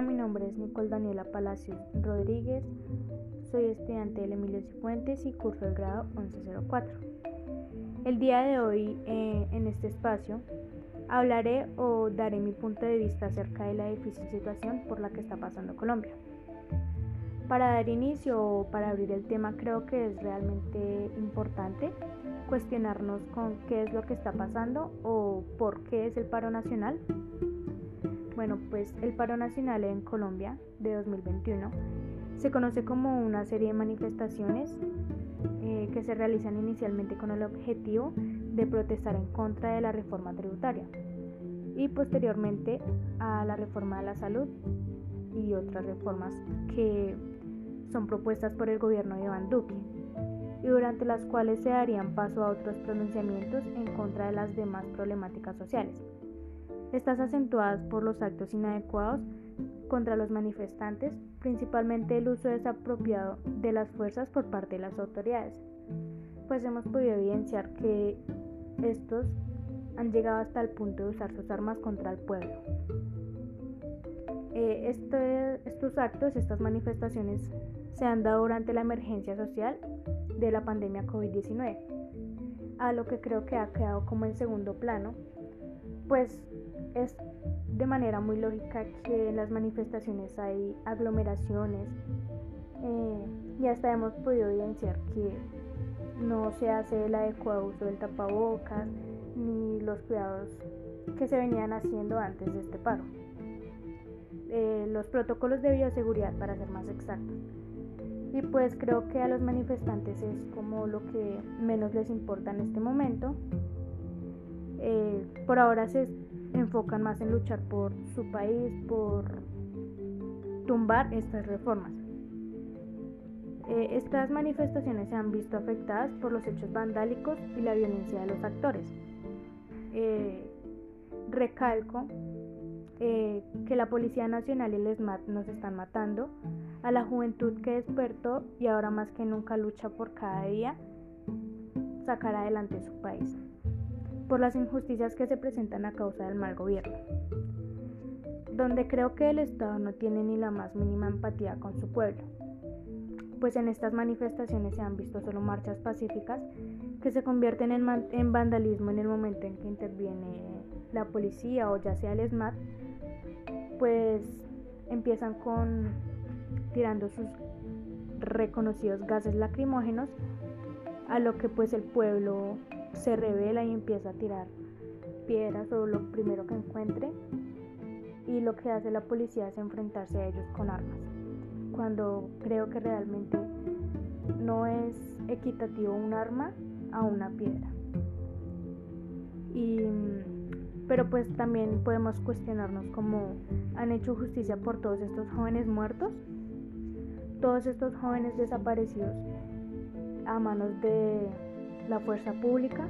Mi nombre es Nicole Daniela Palacios Rodríguez, soy estudiante del Emilio Cifuentes y curso el grado 1104. El día de hoy, eh, en este espacio, hablaré o daré mi punto de vista acerca de la difícil situación por la que está pasando Colombia. Para dar inicio o para abrir el tema, creo que es realmente importante cuestionarnos con qué es lo que está pasando o por qué es el paro nacional bueno, pues el paro nacional en Colombia de 2021 se conoce como una serie de manifestaciones eh, que se realizan inicialmente con el objetivo de protestar en contra de la reforma tributaria y posteriormente a la reforma de la salud y otras reformas que son propuestas por el gobierno de Iván Duque y durante las cuales se darían paso a otros pronunciamientos en contra de las demás problemáticas sociales estas acentuadas por los actos inadecuados contra los manifestantes, principalmente el uso desapropiado de las fuerzas por parte de las autoridades, pues hemos podido evidenciar que estos han llegado hasta el punto de usar sus armas contra el pueblo. Eh, este, estos actos, estas manifestaciones se han dado durante la emergencia social de la pandemia COVID-19, a lo que creo que ha quedado como en segundo plano, pues es de manera muy lógica que en las manifestaciones hay aglomeraciones eh, y hasta hemos podido evidenciar que no se hace el adecuado uso del tapabocas ni los cuidados que se venían haciendo antes de este paro. Eh, los protocolos de bioseguridad para ser más exactos. Y pues creo que a los manifestantes es como lo que menos les importa en este momento. Por ahora se enfocan más en luchar por su país, por tumbar estas reformas. Eh, estas manifestaciones se han visto afectadas por los hechos vandálicos y la violencia de los actores. Eh, recalco eh, que la Policía Nacional y el ESMAD nos están matando, a la juventud que despertó y ahora más que nunca lucha por cada día sacar adelante su país por las injusticias que se presentan a causa del mal gobierno, donde creo que el Estado no tiene ni la más mínima empatía con su pueblo, pues en estas manifestaciones se han visto solo marchas pacíficas que se convierten en, vandalismo en el momento en que interviene la policía o ya sea el SMAT, pues empiezan con tirando sus reconocidos gases lacrimógenos, a lo que pues el pueblo se revela y empieza a tirar piedras o lo primero que encuentre y lo que hace la policía es enfrentarse a ellos con armas cuando creo que realmente no es equitativo un arma a una piedra. Y pero pues también podemos cuestionarnos cómo han hecho justicia por todos estos jóvenes muertos. Todos estos jóvenes desaparecidos a manos de la fuerza pública